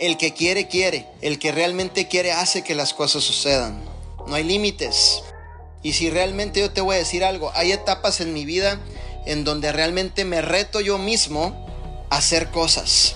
El que quiere, quiere. El que realmente quiere hace que las cosas sucedan. No hay límites. Y si realmente yo te voy a decir algo, hay etapas en mi vida en donde realmente me reto yo mismo a hacer cosas.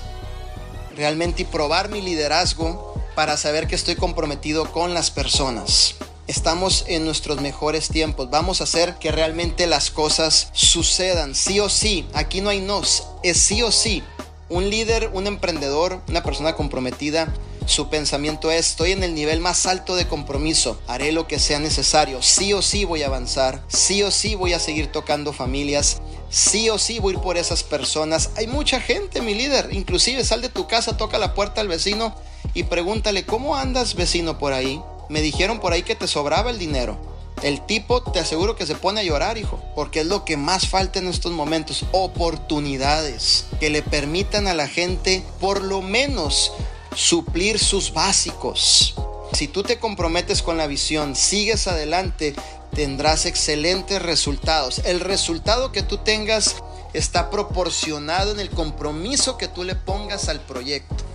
Realmente y probar mi liderazgo para saber que estoy comprometido con las personas. Estamos en nuestros mejores tiempos. Vamos a hacer que realmente las cosas sucedan. Sí o sí. Aquí no hay nos. Es sí o sí. Un líder, un emprendedor, una persona comprometida, su pensamiento es, estoy en el nivel más alto de compromiso, haré lo que sea necesario, sí o sí voy a avanzar, sí o sí voy a seguir tocando familias, sí o sí voy a ir por esas personas. Hay mucha gente, mi líder, inclusive sal de tu casa, toca la puerta al vecino y pregúntale, ¿cómo andas vecino por ahí? Me dijeron por ahí que te sobraba el dinero. El tipo te aseguro que se pone a llorar, hijo, porque es lo que más falta en estos momentos, oportunidades que le permitan a la gente por lo menos suplir sus básicos. Si tú te comprometes con la visión, sigues adelante, tendrás excelentes resultados. El resultado que tú tengas está proporcionado en el compromiso que tú le pongas al proyecto.